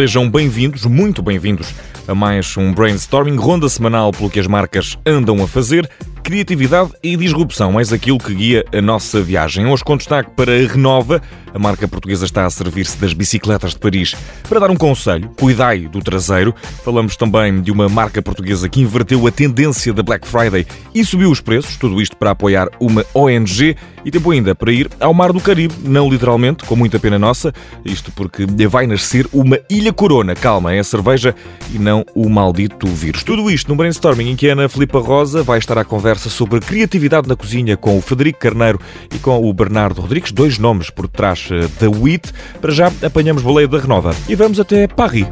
Sejam bem-vindos, muito bem-vindos a mais um brainstorming, ronda semanal pelo que as marcas andam a fazer criatividade e disrupção, mais aquilo que guia a nossa viagem. Hoje com destaque para a Renova, a marca portuguesa está a servir-se das bicicletas de Paris para dar um conselho, cuidai do traseiro. Falamos também de uma marca portuguesa que inverteu a tendência da Black Friday e subiu os preços, tudo isto para apoiar uma ONG e tempo ainda para ir ao Mar do Caribe, não literalmente, com muita pena nossa, isto porque vai nascer uma Ilha Corona. Calma, é a cerveja e não o maldito vírus. Tudo isto num brainstorming em que a Ana Filipa Rosa vai estar à conversa sobre criatividade na cozinha com o Frederico Carneiro e com o Bernardo Rodrigues, dois nomes por trás eh, da WIT. Para já apanhamos boleia da Renova e vamos até Paris.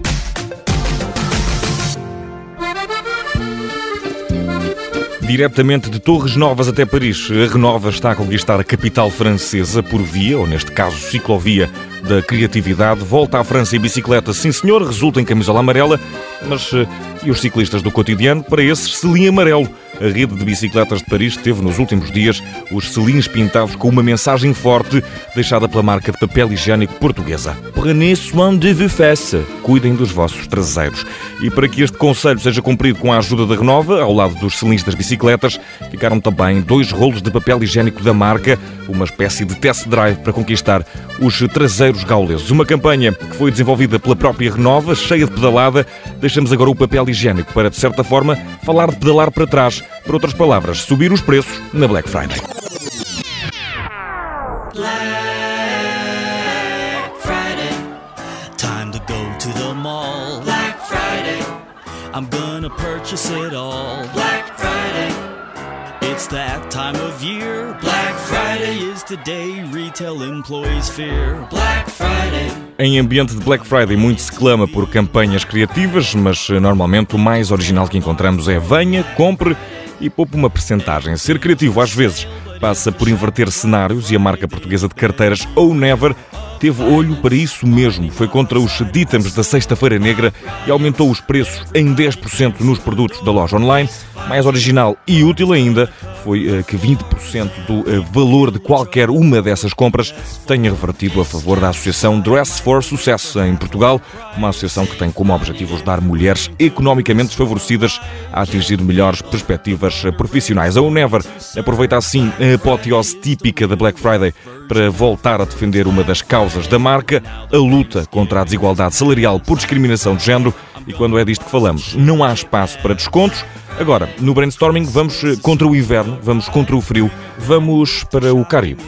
Diretamente de Torres Novas até Paris, a Renova está a conquistar a capital francesa por via, ou neste caso ciclovia, da criatividade. Volta à França em bicicleta, sim senhor, resulta em camisola amarela, mas eh, e os ciclistas do cotidiano? Para esses, selim amarelo. A rede de bicicletas de Paris teve nos últimos dias os selins pintados com uma mensagem forte deixada pela marca de papel higiênico portuguesa. Prenez soin de vos fesses. Cuidem dos vossos traseiros. E para que este conselho seja cumprido com a ajuda da Renova, ao lado dos selins das bicicletas, ficaram também dois rolos de papel higiênico da marca, uma espécie de test drive para conquistar os traseiros gauleses. Uma campanha que foi desenvolvida pela própria Renova, cheia de pedalada. Deixamos agora o papel higiênico para, de certa forma, falar de pedalar para trás. Por outras palavras, subir os preços na Black Friday. Black Friday. Time to go to the mall. Black Friday. I'm gonna purchase it all. Black Friday. It's that time of year. Black Em ambiente de Black Friday, muito se clama por campanhas criativas, mas eh, normalmente o mais original que encontramos é venha, compre e poupe uma percentagem. Ser criativo, às vezes, passa por inverter cenários e a marca portuguesa de carteiras ou Never teve olho para isso mesmo. Foi contra os dítamos da Sexta-feira Negra e aumentou os preços em 10% nos produtos da loja online. Mais original e útil ainda foi eh, que 20% do eh, valor de qualquer uma dessas compras tenha revertido a favor da Associação Dress for Sucesso em Portugal, uma associação que tem como objetivo ajudar mulheres economicamente desfavorecidas a atingir melhores perspectivas profissionais. A Unever aproveita assim a apoteose típica da Black Friday para voltar a defender uma das causas da marca, a luta contra a desigualdade salarial por discriminação de género. E quando é disto que falamos, não há espaço para descontos. Agora, no brainstorming, vamos contra o inverno, vamos contra o frio, vamos para o Caribe.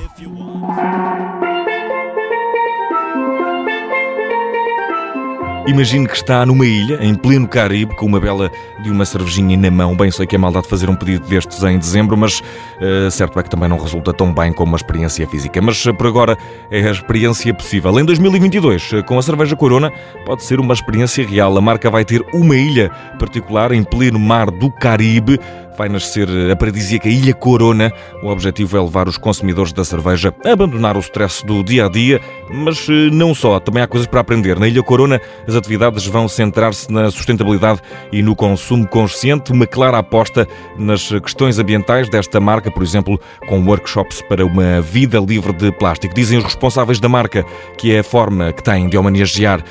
Imagine que está numa ilha, em pleno Caribe, com uma bela de uma cervejinha na mão. Bem, sei que é maldade fazer um pedido destes em dezembro, mas uh, certo é que também não resulta tão bem como uma experiência física. Mas uh, por agora é a experiência possível. Em 2022, uh, com a cerveja Corona, pode ser uma experiência real. A marca vai ter uma ilha particular em pleno mar do Caribe vai nascer a paradisíaca Ilha Corona. O objetivo é levar os consumidores da cerveja a abandonar o stress do dia a dia, mas eh, não só, também há coisas para aprender. Na Ilha Corona, as atividades vão centrar-se na sustentabilidade e no consumo consciente, uma clara aposta nas questões ambientais desta marca, por exemplo, com workshops para uma vida livre de plástico. Dizem os responsáveis da marca que é a forma que têm de homenagear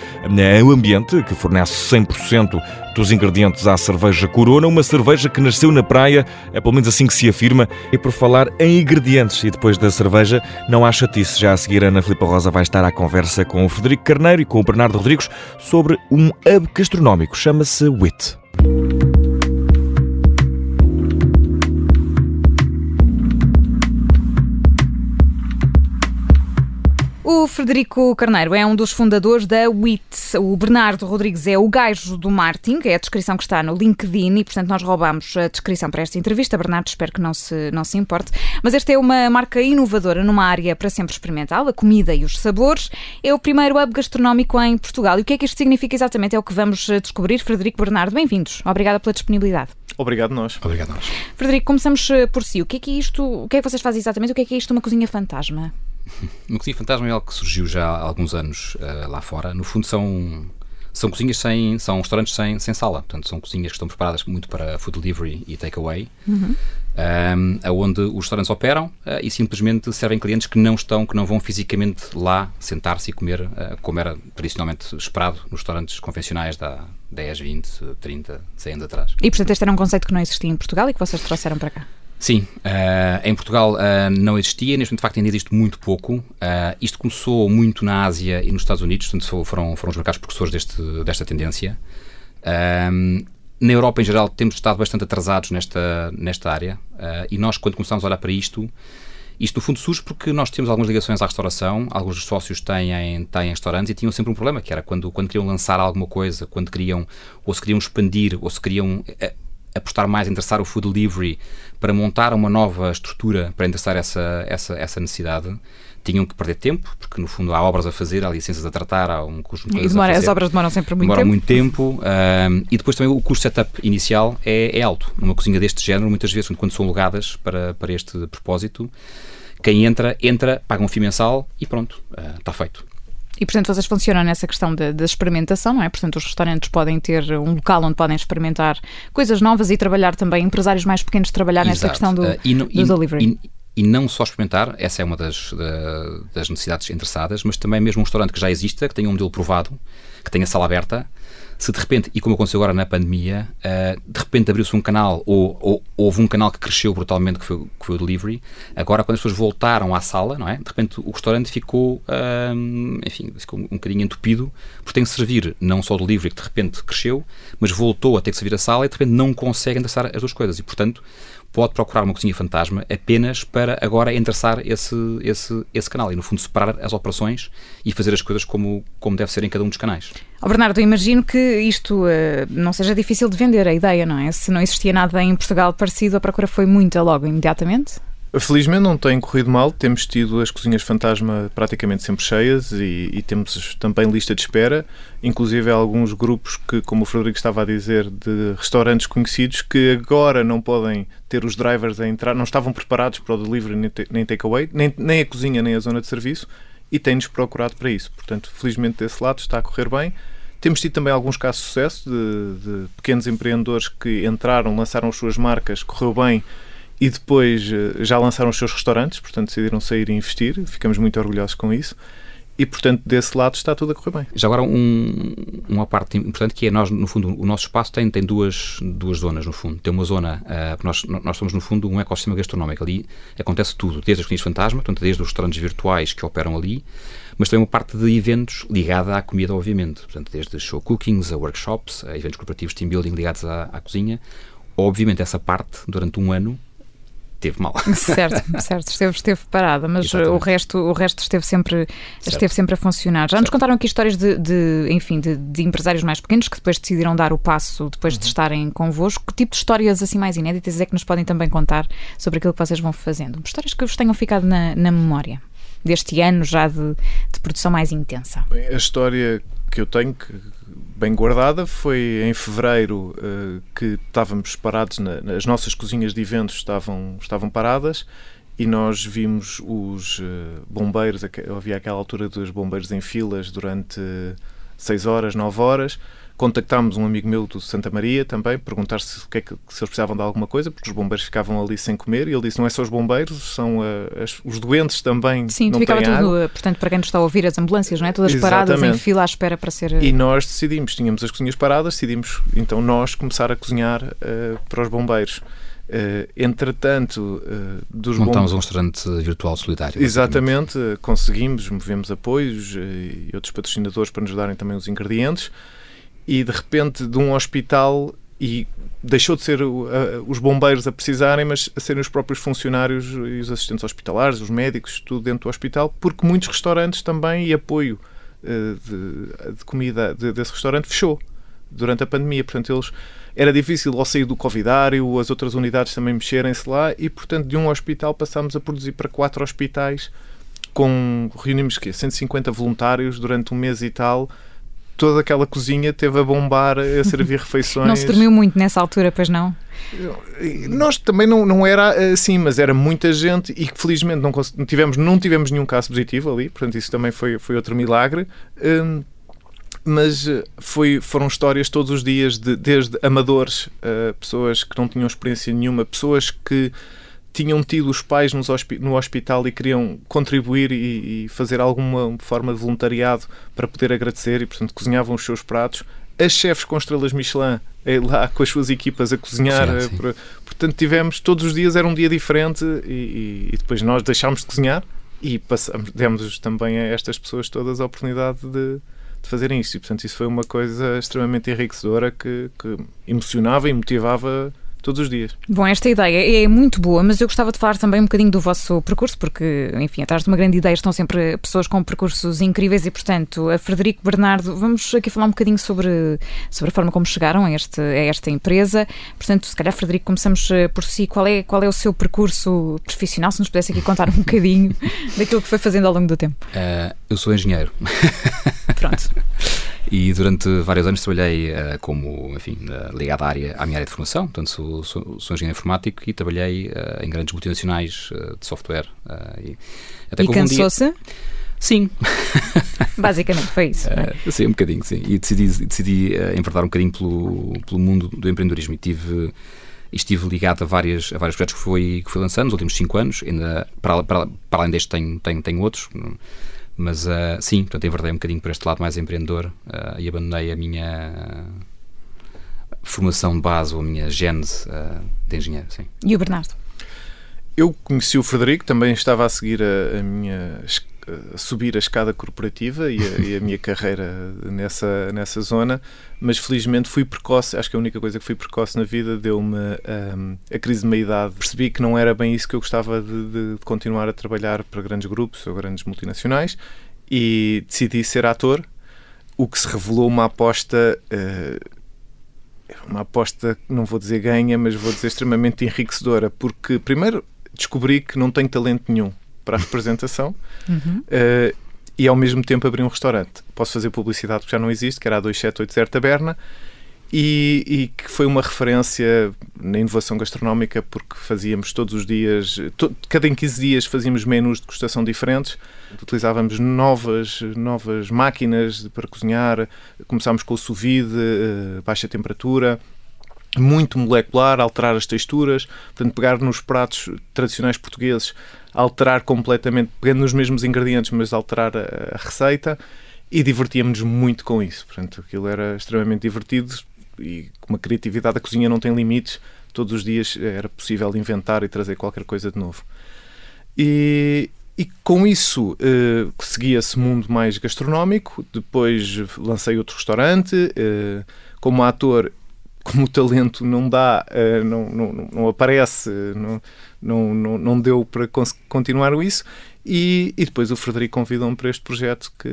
o ambiente, que fornece 100% dos ingredientes à cerveja Corona, uma cerveja que nasceu na praia, é pelo menos assim que se afirma, e por falar em ingredientes e depois da cerveja, não há chatice. Já a seguir, Ana Filipa Rosa vai estar à conversa com o Frederico Carneiro e com o Bernardo Rodrigues sobre um hub gastronómico, chama-se WIT. O Frederico Carneiro é um dos fundadores da WIT. O Bernardo Rodrigues é o gajo do marketing, é a descrição que está no LinkedIn e, portanto, nós roubamos a descrição para esta entrevista. Bernardo, espero que não se, não se importe. Mas esta é uma marca inovadora numa área para sempre experimental, a comida e os sabores. É o primeiro hub gastronómico em Portugal. E o que é que isto significa exatamente é o que vamos descobrir. Frederico Bernardo, bem-vindos. Obrigada pela disponibilidade. Obrigado nós. Obrigado nós. Frederico, começamos eh, por si. O que é que é isto? O que é que vocês fazem exatamente? O que é que é isto uma cozinha fantasma? Uma cozinha fantasma é algo que surgiu já há alguns anos uh, lá fora. No fundo, são São cozinhas sem. são restaurantes sem, sem sala. Portanto, são cozinhas que estão preparadas muito para food delivery e takeaway. Uhum. Um, onde os restaurantes operam uh, e simplesmente servem clientes que não estão, que não vão fisicamente lá sentar-se e comer, uh, como era tradicionalmente esperado nos restaurantes convencionais da 10, 20, 30, 100 anos atrás. E portanto este era um conceito que não existia em Portugal e que vocês trouxeram para cá? Sim, uh, em Portugal uh, não existia, neste momento de facto ainda existe muito pouco. Uh, isto começou muito na Ásia e nos Estados Unidos, portanto foram, foram os mercados precursores deste, desta tendência. na Europa em geral temos estado bastante atrasados nesta, nesta área e nós quando começámos a olhar para isto, isto no fundo surge porque nós temos algumas ligações à restauração, alguns dos sócios têm, têm restaurantes e tinham sempre um problema, que era quando, quando queriam lançar alguma coisa, quando queriam, ou se queriam expandir, ou se queriam apostar mais, interessar o food delivery para montar uma nova estrutura para endereçar essa, essa, essa necessidade, tinham que perder tempo, porque no fundo há obras a fazer, há licenças a tratar, há um custo de demora, As obras demoram sempre muito demoram tempo. muito tempo um, e depois também o custo setup inicial é, é, alto. Numa cozinha deste género, muitas vezes, quando são alugadas para, para este propósito, quem entra, entra, paga um FII mensal e pronto, uh, está feito. E, portanto, vocês funcionam nessa questão da experimentação, não é? Portanto, os restaurantes podem ter um local onde podem experimentar coisas novas e trabalhar também, empresários mais pequenos trabalhar Exato. nessa questão do, uh, e no, do e, delivery. E, e não só experimentar, essa é uma das, das necessidades interessadas, mas também mesmo um restaurante que já exista, que tenha um modelo provado, que tenha sala aberta, se de repente, e como aconteceu agora na pandemia, uh, de repente abriu-se um canal, ou, ou, houve um canal que cresceu brutalmente, que foi, que foi, o delivery, agora quando as pessoas voltaram à sala, não é? De repente o restaurante ficou, uh, enfim, ficou um bocadinho entupido, porque tem que servir não só o delivery, que de repente cresceu, mas voltou a ter que servir a sala e de repente não consegue endereçar as duas coisas. E, portanto, pode procurar uma cozinha fantasma apenas para agora endereçar esse, esse, esse canal e, no fundo, separar as operações e fazer as coisas como, como deve ser em cada um dos canais. Oh, Bernardo, imagino que isto uh, não seja difícil de vender, a ideia, não é? Se não existia nada em Portugal parecido, a procura foi muita logo, imediatamente? Felizmente não tem corrido mal, temos tido as cozinhas fantasma praticamente sempre cheias e, e, temos também lista de espera, inclusive alguns grupos que, como o Frederico estava a dizer, de restaurantes conhecidos que agora não podem ter os drivers a entrar, não estavam preparados para o delivery nem takeaway, nem, nem a cozinha nem a zona de serviço e têm-nos procurado para isso. Portanto, felizmente desse lado está a correr bem. Temos tido também alguns casos de sucesso de, de pequenos empreendedores que entraram, lançaram as suas marcas, correu bem e depois eh, já lançaram os seus restaurantes, portanto decidiram sair e investir. Ficamos muito orgulhosos com isso. E, portanto, desse lado está tudo a correr bem. Já agora, um, uma parte importante que é nós, no fundo, o nosso espaço tem, tem duas, duas zonas, no fundo. Tem uma zona, uh, nós, nós somos, no fundo, um ecossistema gastronómico. Ali acontece tudo, desde as cozinhas fantasma, portanto, desde os restaurantes virtuais que operam ali, mas tem uma parte de eventos ligada à comida, obviamente. Portanto, desde show cookings, a workshops, a eventos corporativos team building ligados à, à cozinha. Obviamente, essa parte, durante um ano, teve mal. Certo, certo, esteve, esteve parada, mas o resto, o resto esteve sempre, esteve sempre a funcionar. Já certo. nos contaram aqui histórias de, de enfim, de, de, empresários mais pequenos que depois decidiram dar o passo depois uhum. de estarem convosco. Que tipo de histórias assim mais inéditas é que nos podem também contar sobre aquilo que vocês vão fazendo? Histórias que vos tenham ficado na, na memória deste ano já de, de produção mais intensa. Bem, a história que eu tenho, que bem guardada. Foi em fevereiro uh, que estávamos parados, na, as nossas cozinhas de eventos estavam, estavam paradas e nós vimos os uh, bombeiros, havia aquela altura dos bombeiros em filas durante 6 horas, 9 horas contactámos um amigo meu do Santa Maria também, perguntar se, o que é que, se eles precisavam de alguma coisa, porque os bombeiros ficavam ali sem comer, e ele disse: não é só os bombeiros, são uh, as, os doentes também. Sim, não ficava tudo, água. portanto, para quem nos está a ouvir, as ambulâncias, não é? Todas Exatamente. paradas em fila à espera para ser. E nós decidimos, tínhamos as cozinhas paradas, decidimos então nós começar a cozinhar uh, para os bombeiros. Uh, entretanto, uh, dos montamos bom... um restaurante virtual solidário. Exatamente, uh, conseguimos, movemos apoios e outros patrocinadores para nos darem também os ingredientes e de repente de um hospital e deixou de ser uh, os bombeiros a precisarem, mas a serem os próprios funcionários e os assistentes hospitalares, os médicos, tudo dentro do hospital, porque muitos restaurantes também e apoio uh, de, de, comida de, desse restaurante fechou durante a pandemia. Portanto, eles era difícil ao sair do covidário, as outras unidades também mexerem-se lá e, portanto, de um hospital passámos a produzir para quatro hospitais com reunimos que 150 voluntários durante um mês e tal toda aquela cozinha teve a bombar a servir refeições. Não se dormiu muito nessa altura, pois não? Nós também não, não era assim, mas era muita gente e que felizmente não, tivemos, não tivemos nenhum caso positivo ali, portanto isso também foi, foi outro milagre. Hum, mas eh, foi, foram histórias todos os dias, de, desde amadores, uh, pessoas que não tinham experiência nenhuma, pessoas que tinham tido os pais no hospital e queriam contribuir e, e, fazer alguma forma de voluntariado para poder agradecer e, portanto, cozinhavam os seus pratos. As chefes com estrelas Michelin eh, lá com as suas equipas a cozinhar. Cozinhar portanto, tivemos, todos os dias era um dia diferente e, e depois nós deixámos de cozinhar e passamos, demos também a estas pessoas todas a oportunidade de, de fazerem isso. E, portanto, isso foi uma coisa extremamente enriquecedora que, que emocionava e motivava todos os dias. Bom, esta ideia é muito boa, mas eu gostava de falar também um bocadinho do vosso percurso, porque, enfim, atrás de uma grande ideia estão sempre pessoas com percursos incríveis e, portanto, a Frederico Bernardo, vamos aqui falar um bocadinho sobre, sobre a forma como chegaram a, este, a esta empresa. Portanto, se calhar, Frederico, começamos eh, por si. Qual é, qual é o seu percurso profissional? Se nos pudesse aqui contar um bocadinho daquilo que foi fazendo ao longo do tempo. Uh, eu sou engenheiro. Pronto. E durante vários anos trabalhei uh, como, enfim, uh, ligado à, área, à minha área de formação, portanto sou, sou, sou engenheiro informático e trabalhei uh, em grandes multinacionais de software. e até e cansou-se? Um dia... Sim. Basicamente foi isso. Uh, sim, um bocadinho, sim. E decidi, decidi enverdar um bocadinho pelo, pelo mundo do empreendedorismo e tive estive ligado a, várias, a vários projetos que fui, que fui lançando nos últimos cinco anos. Ainda, para, para, para além deste, tenho, tenho, tenho outros. Mas uh, sim, portanto, enverdei um bocadinho por este lado mais empreendedor uh, e abandonei a minha formação de base ou a minha gênese uh, de engenheiro. Sim. E o Bernardo? Eu conheci o Frederico, também estava a seguir a, a minha subir a escada corporativa e a, e a, minha carreira nessa, nessa zona, mas felizmente fui precoce. Acho que a única coisa que fui precoce na vida deu-me um, a crise de meia-idade. Percebi que não era bem isso que eu gostava de, de, continuar a trabalhar para grandes grupos ou grandes multinacionais e decidi ser ator, o que se revelou uma aposta. Uh, uma aposta, não vou dizer ganha, mas vou dizer extremamente enriquecedora, porque primeiro descobri que não tenho talento nenhum para a representação uhum. uh, e ao mesmo tempo abrir um restaurante. Posso fazer publicidade que já não existe, que era a 278 Taberna, e, e, que foi uma referência na inovação gastronómica porque fazíamos todos os dias, to, cada em 15 dias fazíamos menus de degustação diferentes, utilizávamos novas, novas máquinas para cozinhar, começámos com o sous vide, uh, baixa temperatura, muito molecular, alterar as texturas, portanto, pegar nos pratos tradicionais portugueses, alterar completamente, pegando nos mesmos ingredientes, mas alterar a, a receita e divertíamos-nos muito com isso. Portanto, aquilo era extremamente divertido e com uma criatividade, a cozinha não tem limites, todos os dias era possível inventar e trazer qualquer coisa de novo. E, e com isso uh, seguia-se mundo mais gastronómico, depois lancei outro restaurante, uh, como ator como o talento não dá, uh, não, não, não, aparece, não, não, não, não deu para continuar isso. E, e depois o Frederico convidou-me para este projeto que,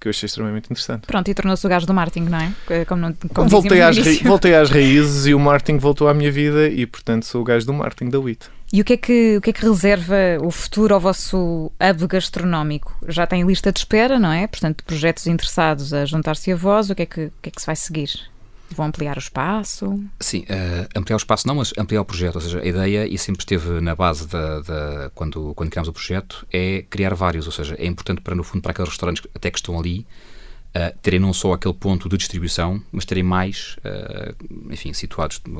que eu achei extremamente interessante. Pronto, e tornou-se o gajo do marketing, não é? Como, como voltei, às voltei às raízes e o marketing voltou à minha vida e, portanto, sou o gajo do marketing da WIT. E o que, é que, o que é que reserva o futuro ao vosso hub gastronómico? Já tem lista de espera, não é? Portanto, projetos interessados a juntar-se a vós, o que é que, o que, é que se vai seguir? Vão ampliar o espaço? Sim, uh, ampliar o espaço não, mas ampliar o projeto. Ou seja, a ideia, e sempre esteve na base da, da, quando, quando criámos o projeto, é criar vários. Ou seja, é importante para, no fundo, para aqueles restaurantes até que estão ali, uh, terem não só aquele ponto de distribuição, mas terem mais, uh, enfim, situados de,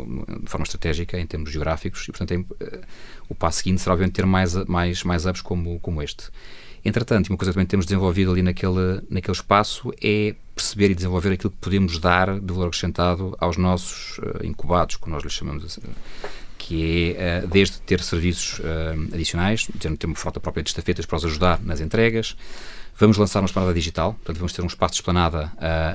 de, forma estratégica em termos geográficos. E, portanto, é, o passo seguinte será, obviamente, ter mais, mais, mais hubs como, como este. Entretanto, uma coisa que também temos desenvolvido ali naquele, naquele espaço é perceber e desenvolver aquilo que podemos dar de valor acrescentado aos nossos uh, incubados, como nós lhes chamamos assim, que é uh, desde ter serviços uh, adicionais, ter, ter uma frota própria de estafetas para os ajudar nas entregas, Vamos lançar uma esplanada digital, portanto, vamos ter um espaço de esplanada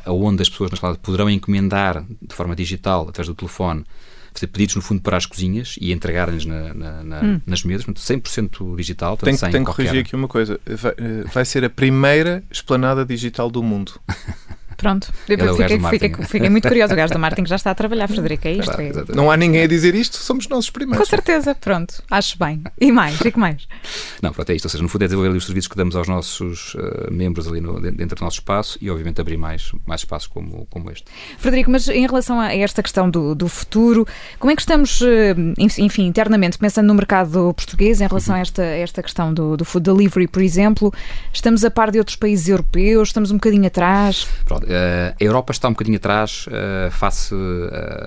uh, onde as pessoas na esplanada poderão encomendar de forma digital, através do telefone, fazer pedidos, no fundo, para as cozinhas e entregar-lhes na, na, na, hum. nas mesas, 100% digital. Tenho, tenho que corrigir aqui uma coisa. Vai, vai ser a primeira esplanada digital do mundo. Pronto, é fiquei, fiquei, fiquei, muito curioso. O gajo do marketing já está a trabalhar, Frederico, é isto? É... Não há ninguém a dizer isto, somos nós os primeiros. Com certeza, pronto, acho bem. E mais, e que mais? Não, pronto, é isto. Ou seja, no fundo é desenvolver os serviços que damos aos nossos uh, membros ali no, dentro do nosso espaço e, obviamente, abrir mais, mais espaços como, como este. Frederico, mas em relação a esta questão do, do futuro, como é que estamos, eh, enfim, internamente, pensando no mercado português, em relação uhum. a, esta, esta questão do, do food delivery, por exemplo, estamos a par de outros países europeus, estamos um bocadinho atrás? Pronto, a Europa está um bocadinho atrás uh, face uh,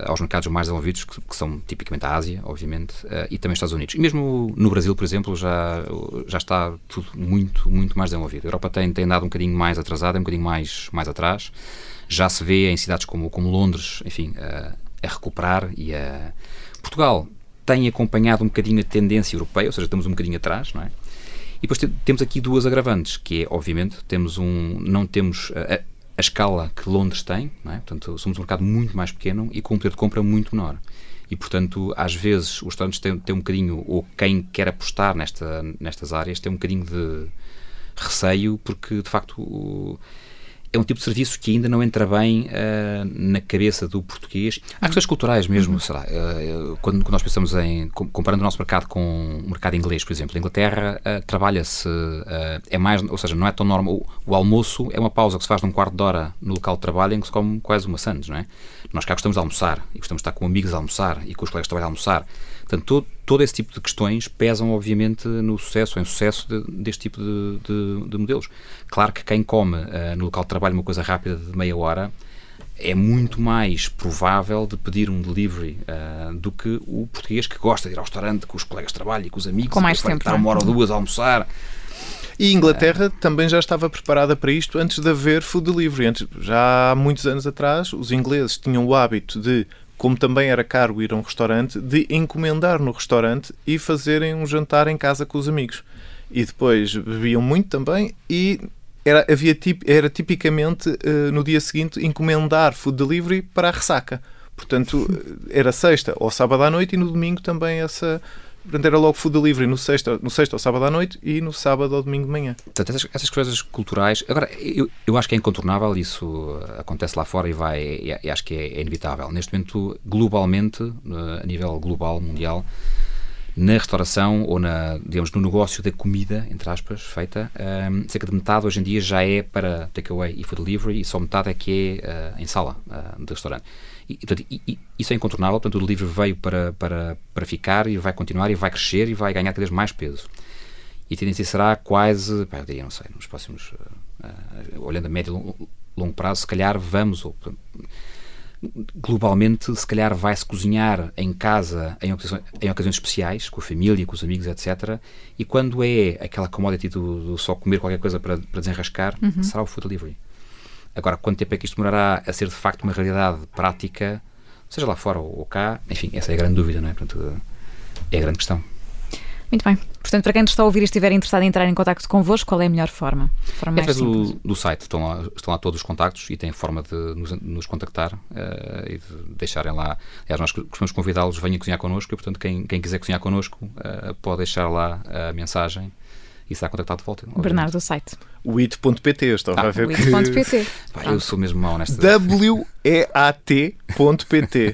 aos mercados mais desenvolvidos, que, são tipicamente a Ásia, obviamente, e também os Estados Unidos. E mesmo no Brasil, por exemplo, já, já está tudo muito, muito mais desenvolvido. A Europa tem, tem andado um bocadinho mais atrasada, um bocadinho mais, mais atrás. Já se vê em cidades como, como Londres, enfim, a recuperar e a... Portugal tem acompanhado um bocadinho a tendência europeia, ou seja, estamos um bocadinho atrás, não é? E depois temos aqui duas agravantes, que é, obviamente, temos um, não temos a, a escala que Londres tem, é? portanto, somos um mercado muito mais pequeno e com um poder de compra muito menor. E, portanto, às vezes os restaurantes têm, têm um bocadinho, ou quem quer apostar nesta, nestas áreas, tem um bocadinho de receio, porque, de facto, é um tipo de serviço que ainda não entra bem uh, na cabeça do português. Há questões culturais mesmo, uhum. sei lá, uh, quando, quando, nós pensamos em, comparando o nosso mercado com o mercado inglês, por exemplo, a Inglaterra uh, trabalha-se, é mais, ou seja, não é tão normal, o, o, almoço é uma pausa que se faz num quarto de hora no local de trabalho em que se come quase uma sandes, não é? Nós cá gostamos de almoçar e gostamos de estar com amigos a almoçar e com os colegas de trabalho a almoçar. Portanto, todo, todo esse tipo de questões pesam, obviamente, no sucesso, em sucesso de, deste tipo de, de, de, modelos. Claro que quem come uh, no local de trabalho uma coisa rápida de meia hora é muito mais provável de pedir um delivery uh, do que o português que gosta de ir ao restaurante com os colegas de trabalho e com os amigos, com mais tempo, estar uma hora ou duas a almoçar. E Inglaterra também já estava preparada para isto antes de haver food delivery. Antes, já há muitos anos atrás, os ingleses tinham o hábito de como também era caro ir a um restaurante, de encomendar no restaurante e fazerem um jantar em casa com os amigos. E depois bebiam muito também e era, havia, era tipicamente uh, no dia seguinte encomendar food delivery para a ressaca. Portanto, eh, era sexta ou sábado à noite e no domingo também essa Portanto, era logo food delivery no sexta, no sexta ou sábado à noite e no sábado ou domingo de manhã. Portanto, essas, essas coisas culturais. Agora, eu, eu acho que é incontornável, isso acontece lá fora e vai, e, e acho que é, é, inevitável. Neste momento, globalmente, a nível global, mundial, na restauração ou na, digamos, no negócio da comida, entre aspas, feita, um, cerca de metade hoje em dia já é para takeaway e food delivery e só metade é que é uh, em sala uh, de restaurante. E, portanto, e, isso é incontornável, portanto o livro veio para, para, para ficar e vai continuar e vai crescer e vai ganhar cada vez mais peso. E a tendência será quase, pá, eu diria, não sei, nos próximos, uh, uh, olhando a médio e longo, prazo, se calhar vamos, ou, globalmente, se calhar vai-se cozinhar em casa em ocasiões, em ocasiões, especiais, com a família, com os amigos, etc. E quando é aquela commodity do, do só comer qualquer coisa para, para desenrascar, uhum. será o food delivery. Agora, quanto tempo é que isto demorará a ser de facto uma realidade prática, seja lá fora ou cá? Enfim, essa é a grande dúvida, não é? Portanto, é a grande questão. Muito bem. Portanto, para quem nos está a ouvir e estiver interessado em entrar em contato convosco, qual é a melhor forma? forma é através do, do, site. Estão lá, estão lá todos os contactos e têm forma de nos, nos contactar uh, e de deixarem lá. Aliás, nós costumamos convidá-los, venham cozinhar connosco e, portanto, quem, quem quiser cozinhar connosco uh, pode deixar lá a mensagem e será contactado de volta. Obviamente. Bernardo, o site. O it.pt, estava ah, a ver que... it.pt. eu sou mesmo mau nesta... W-E-A-T.pt.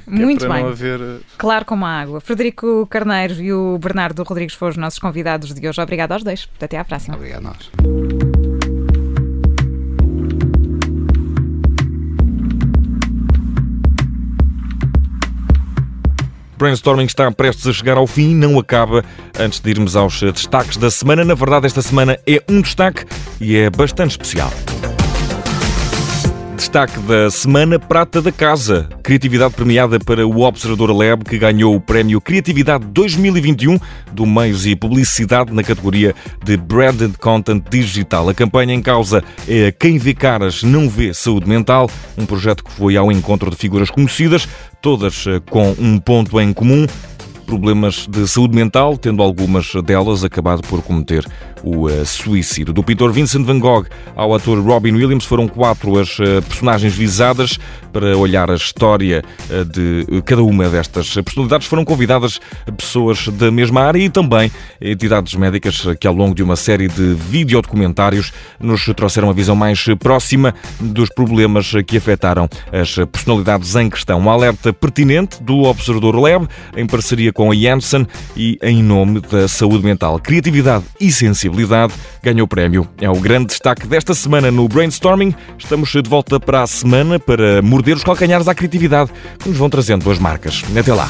Muito é bem. Haver... Eh, claro como a água. Frederico Carneiro e o Bernardo Rodrigues foram os nossos convidados de hoje. Obrigado aos dois. Até à próxima. Obrigado a nós. Brainstorming está prestes a chegar ao fim, não acaba antes de irmos aos destaques da semana. Na verdade, esta semana é um destaque e é bastante especial. Destaque da semana Prata da Casa. Criatividade premiada para o Observador Lab, que ganhou o prémio Criatividade 2021 do Meios e Publicidade na categoria de Branded Content Digital. A campanha em causa é Quem Vê Caras Não Vê Saúde Mental, um projeto que foi ao encontro de figuras conhecidas, todas eh, com um ponto em comum problemas de saúde mental, tendo algumas delas acabado por cometer o uh, suicídio. Do pintor Vincent van Gogh ao ator Robin Williams foram quatro as uh, personagens visadas para olhar a história uh, de cada uma destas personalidades. Foram convidadas pessoas da mesma área e também entidades médicas que ao longo de uma série de videodocumentários nos trouxeram a visão mais próxima dos problemas que afetaram as personalidades em questão. Um alerta pertinente do Observador Lab em parceria com a Janssen e em nome da saúde mental. Criatividade e sensibilidade ganhou o prémio. É o grande destaque desta semana no Brainstorming. Estamos de volta para a semana para morder os calcanhares à criatividade que nos vão trazendo as marcas. Até lá.